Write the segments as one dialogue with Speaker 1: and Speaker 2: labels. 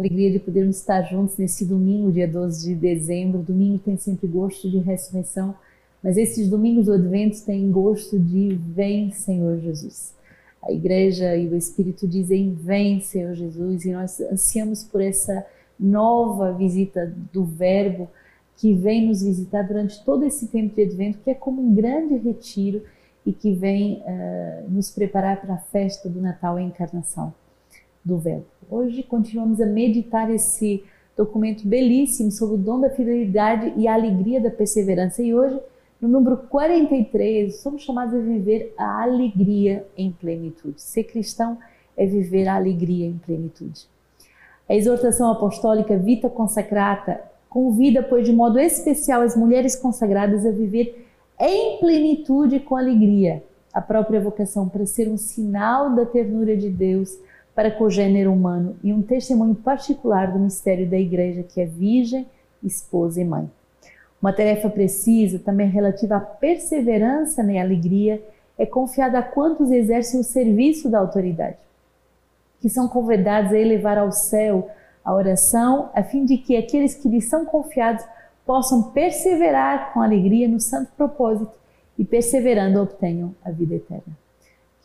Speaker 1: alegria de podermos estar juntos nesse domingo, dia 12 de dezembro. Domingo tem sempre gosto de ressurreição, mas esses domingos do Advento têm gosto de Vem, Senhor Jesus. A igreja e o Espírito dizem Vem, Senhor Jesus, e nós ansiamos por essa nova visita do Verbo que vem nos visitar durante todo esse tempo de Advento, que é como um grande retiro e que vem uh, nos preparar para a festa do Natal e encarnação do Verbo. Hoje continuamos a meditar esse documento belíssimo sobre o dom da fidelidade e a alegria da perseverança. E hoje, no número 43, somos chamados a viver a alegria em plenitude. Ser cristão é viver a alegria em plenitude. A exortação apostólica Vita Consacrata convida, pois, de modo especial as mulheres consagradas a viver em plenitude com alegria a própria vocação para ser um sinal da ternura de Deus para com o gênero humano e um testemunho particular do mistério da Igreja, que é virgem, esposa e mãe. Uma tarefa precisa, também relativa à perseverança na alegria, é confiada a quantos exercem o serviço da autoridade, que são convidados a elevar ao céu a oração, a fim de que aqueles que lhes são confiados possam perseverar com alegria no santo propósito e perseverando obtenham a vida eterna.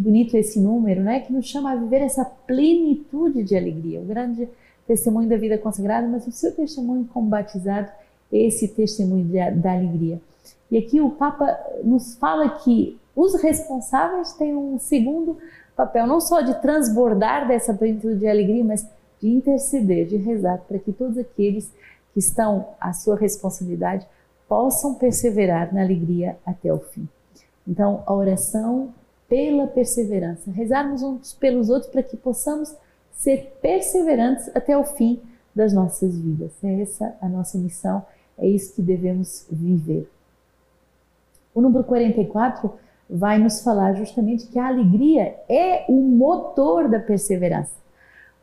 Speaker 1: Que bonito esse número, né? Que nos chama a viver essa plenitude de alegria. O grande testemunho da vida consagrada, mas o seu testemunho como batizado, esse testemunho da alegria. E aqui o Papa nos fala que os responsáveis têm um segundo papel, não só de transbordar dessa plenitude de alegria, mas de interceder, de rezar para que todos aqueles que estão à sua responsabilidade possam perseverar na alegria até o fim. Então, a oração pela perseverança, rezarmos uns pelos outros para que possamos ser perseverantes até o fim das nossas vidas. É essa a nossa missão, é isso que devemos viver. O número 44 vai nos falar justamente que a alegria é o motor da perseverança.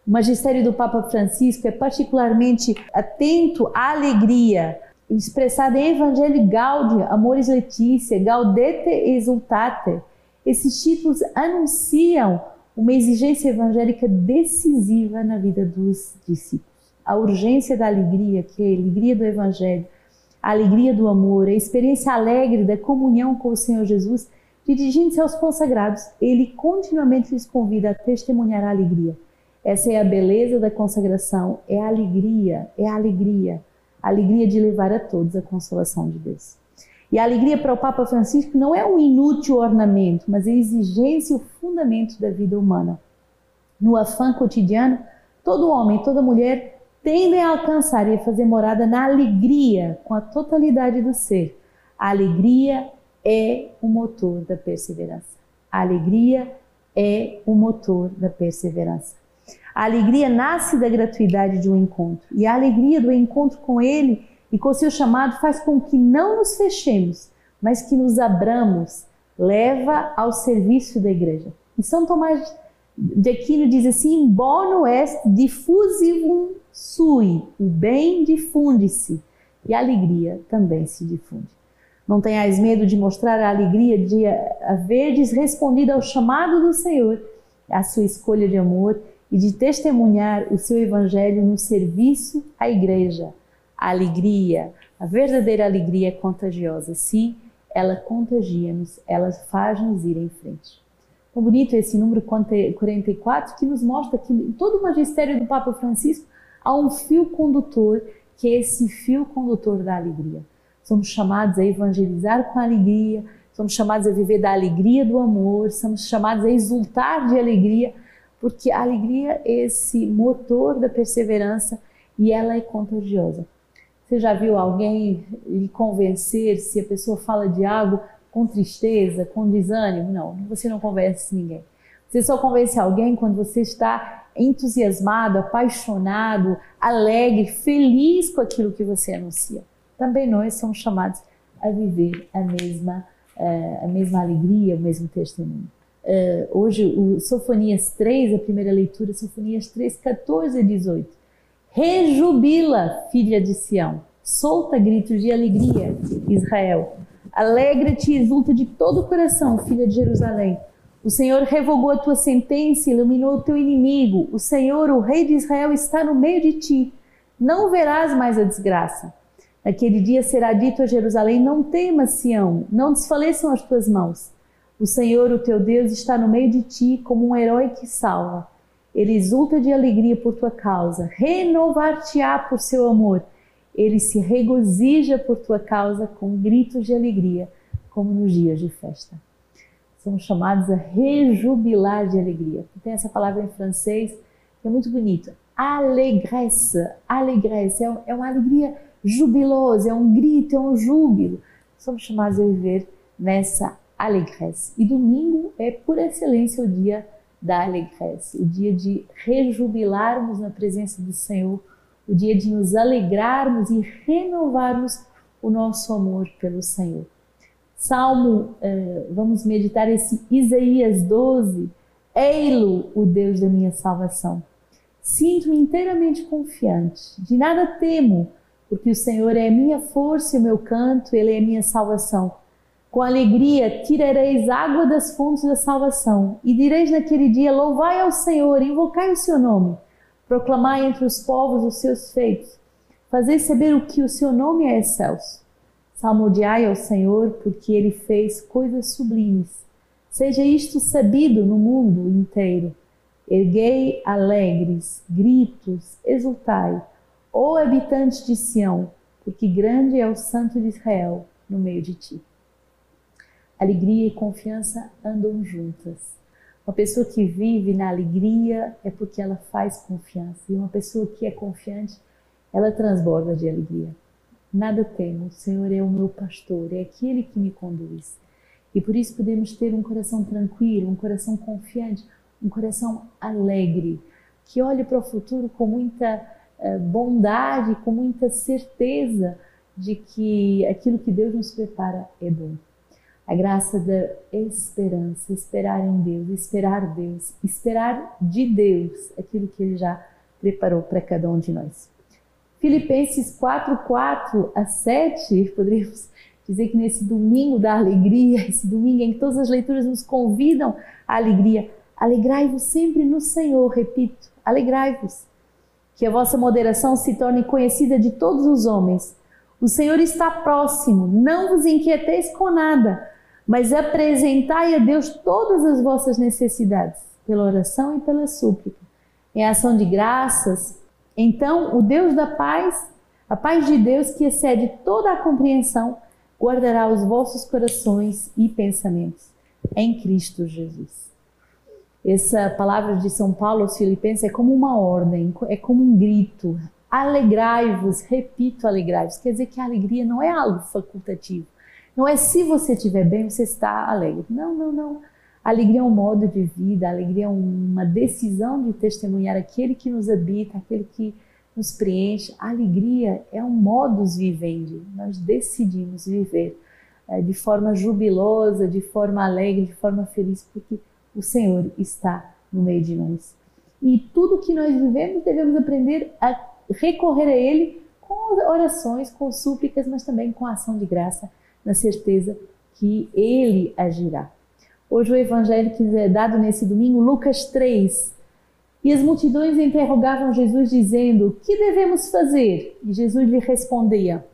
Speaker 1: O magistério do Papa Francisco é particularmente atento à alegria, expressada em Evangelho Gaudium, Amoris Laetitia, Gaudete Exultate. Esses títulos anunciam uma exigência evangélica decisiva na vida dos discípulos. A urgência da alegria, que é a alegria do Evangelho, a alegria do amor, a experiência alegre da comunhão com o Senhor Jesus, dirigindo-se aos consagrados, ele continuamente lhes convida a testemunhar a alegria essa é a beleza da consagração, é a alegria, é a alegria, a alegria de levar a todos a consolação de Deus. E a alegria para o Papa Francisco não é um inútil ornamento, mas a exigência e o fundamento da vida humana. No afã cotidiano, todo homem, toda mulher tendem a alcançar e a fazer morada na alegria, com a totalidade do ser. A alegria é o motor da perseverança. A alegria é o motor da perseverança. A alegria nasce da gratuidade de um encontro. E a alegria do encontro com Ele e com seu chamado faz com que não nos fechemos, mas que nos abramos, leva ao serviço da igreja. E São Tomás de Aquino diz assim: Bono est diffusivum sui, o bem difunde-se e a alegria também se difunde. Não tenhais medo de mostrar a alegria de haverdes respondido ao chamado do Senhor, a sua escolha de amor e de testemunhar o seu evangelho no serviço à igreja. A alegria, a verdadeira alegria é contagiosa. Sim, ela contagia-nos, ela faz-nos ir em frente. Tão bonito esse número 44 que nos mostra que em todo o magistério do Papa Francisco há um fio condutor, que é esse fio condutor da alegria. Somos chamados a evangelizar com alegria, somos chamados a viver da alegria do amor, somos chamados a exultar de alegria porque a alegria é esse motor da perseverança e ela é contagiosa. Você já viu alguém lhe convencer se a pessoa fala de algo com tristeza, com desânimo? Não, você não convence ninguém. Você só convence alguém quando você está entusiasmado, apaixonado, alegre, feliz com aquilo que você anuncia. Também nós somos chamados a viver a mesma, eh, a mesma alegria, o mesmo testemunho. Uh, hoje, o Sofonias 3, a primeira leitura, Sofonias 3, 14 a 18. Rejubila, filha de Sião, solta gritos de alegria, Israel. Alegra-te e exulta de todo o coração, filha de Jerusalém. O Senhor revogou a tua sentença e iluminou o teu inimigo. O Senhor, o Rei de Israel, está no meio de ti. Não verás mais a desgraça. Naquele dia será dito a Jerusalém: Não temas, Sião, não desfaleçam as tuas mãos. O Senhor, o teu Deus, está no meio de ti como um herói que salva. Ele exulta de alegria por tua causa, renovar-te-á por seu amor. Ele se regozija por tua causa com gritos de alegria, como nos dias de festa. Somos chamados a rejubilar de alegria. Tem essa palavra em francês que é muito bonita. Alegresse, alegresse, é, é uma alegria jubilosa, é um grito, é um júbilo. Somos chamados a viver nessa alegresse. E domingo é por excelência o dia da alegresse, o dia de rejubilarmos na presença do Senhor, o dia de nos alegrarmos e renovarmos o nosso amor pelo Senhor. Salmo, eh, vamos meditar esse Isaías 12. Ei-lo, o Deus da minha salvação. Sinto-me inteiramente confiante, de nada temo, porque o Senhor é minha força e o meu canto, Ele é a minha salvação. Com alegria tirareis água das fontes da salvação, e direis naquele dia: Louvai ao Senhor, invocai o seu nome, proclamai entre os povos os seus feitos, fazei saber o que o seu nome é excelso. Salmodiai ao Senhor, porque ele fez coisas sublimes. Seja isto sabido no mundo inteiro. Erguei alegres, gritos, exultai, ó habitantes de Sião, porque grande é o Santo de Israel no meio de ti. Alegria e confiança andam juntas. Uma pessoa que vive na alegria é porque ela faz confiança. E uma pessoa que é confiante, ela transborda de alegria. Nada temo, o Senhor é o meu pastor, é aquele que me conduz. E por isso podemos ter um coração tranquilo, um coração confiante, um coração alegre, que olhe para o futuro com muita uh, bondade, com muita certeza de que aquilo que Deus nos prepara é bom a graça da esperança, esperar em Deus, esperar Deus, esperar de Deus aquilo que Ele já preparou para cada um de nós. Filipenses 4, 4 a 7, poderíamos dizer que nesse domingo da alegria, esse domingo em que todas as leituras nos convidam à alegria, alegrai-vos sempre no Senhor, repito, alegrai-vos. Que a vossa moderação se torne conhecida de todos os homens. O Senhor está próximo, não vos inquieteis com nada mas apresentai a Deus todas as vossas necessidades, pela oração e pela súplica, em ação de graças. Então, o Deus da paz, a paz de Deus que excede toda a compreensão, guardará os vossos corações e pensamentos em Cristo Jesus. Essa palavra de São Paulo aos Filipenses é como uma ordem, é como um grito. Alegrai-vos, repito, alegrai-vos. Quer dizer que a alegria não é algo facultativo não é se você estiver bem, você está alegre. Não, não, não. Alegria é um modo de vida, alegria é uma decisão de testemunhar aquele que nos habita, aquele que nos preenche. Alegria é um modus vivendi. Nós decidimos viver é, de forma jubilosa, de forma alegre, de forma feliz, porque o Senhor está no meio de nós. E tudo que nós vivemos devemos aprender a recorrer a Ele com orações, com súplicas, mas também com ação de graça na certeza que Ele agirá. Hoje o evangelho que é dado nesse domingo, Lucas 3. E as multidões interrogavam Jesus, dizendo: Que devemos fazer? E Jesus lhe respondia: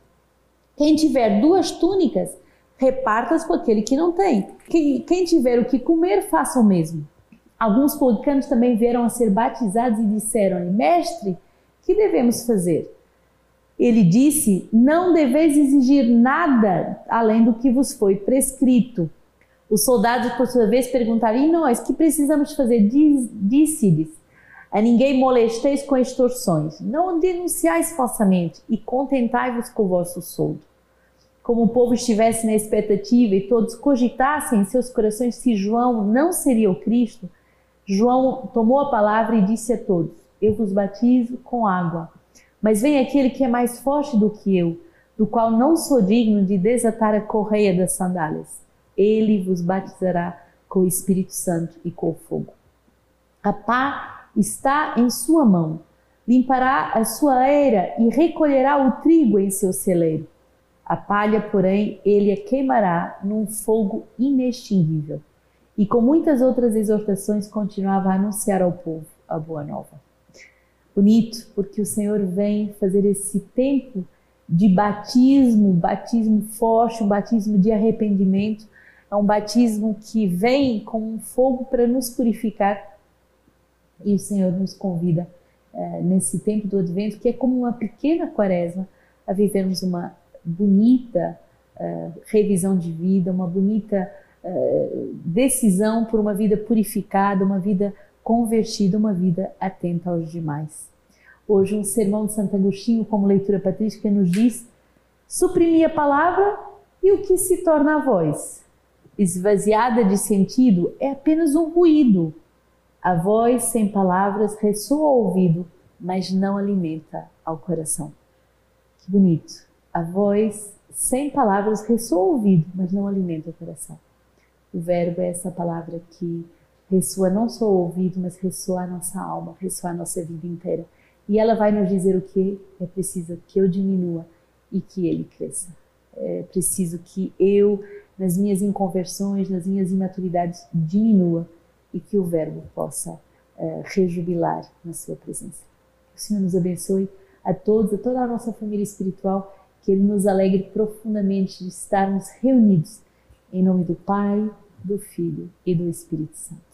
Speaker 1: Quem tiver duas túnicas, reparta-as com aquele que não tem. Quem tiver o que comer, faça o mesmo. Alguns publicanos também vieram a ser batizados e disseram-lhe: Mestre, que devemos fazer? Ele disse: Não deveis exigir nada além do que vos foi prescrito. Os soldados, por sua vez, perguntaram: E nós, que precisamos fazer? Disse-lhes: A ninguém molesteis com extorsões, não denunciais falsamente e contentai-vos com o vosso soldo. Como o povo estivesse na expectativa e todos cogitassem em seus corações se João não seria o Cristo, João tomou a palavra e disse a todos: Eu vos batizo com água mas vem aquele que é mais forte do que eu, do qual não sou digno de desatar a correia das sandálias. Ele vos batizará com o Espírito Santo e com o fogo. A pá está em sua mão. Limpará a sua eira e recolherá o trigo em seu celeiro. A palha, porém, ele a queimará num fogo inextinguível. e com muitas outras exortações continuava a anunciar ao povo a boa nova. Bonito, porque o Senhor vem fazer esse tempo de batismo, batismo forte, um batismo de arrependimento, é um batismo que vem com um fogo para nos purificar. E o Senhor nos convida é, nesse tempo do Advento, que é como uma pequena quaresma, a vivermos uma bonita é, revisão de vida, uma bonita é, decisão por uma vida purificada, uma vida convertida, uma vida atenta aos demais. Hoje, um sermão de Santo Agostinho, como leitura patrística, nos diz: suprimir a palavra e o que se torna a voz. Esvaziada de sentido é apenas um ruído, a voz sem palavras ressoa ao ouvido, mas não alimenta ao coração. Que bonito. A voz sem palavras ressoa ao ouvido, mas não alimenta o coração. O verbo é essa palavra que ressoa não só ao ouvido, mas ressoa a nossa alma, ressoa a nossa vida inteira. E ela vai nos dizer o que é preciso que eu diminua e que ele cresça. É preciso que eu, nas minhas inconversões, nas minhas imaturidades, diminua e que o Verbo possa uh, rejubilar na sua presença. Que o Senhor nos abençoe a todos, a toda a nossa família espiritual, que Ele nos alegre profundamente de estarmos reunidos em nome do Pai, do Filho e do Espírito Santo.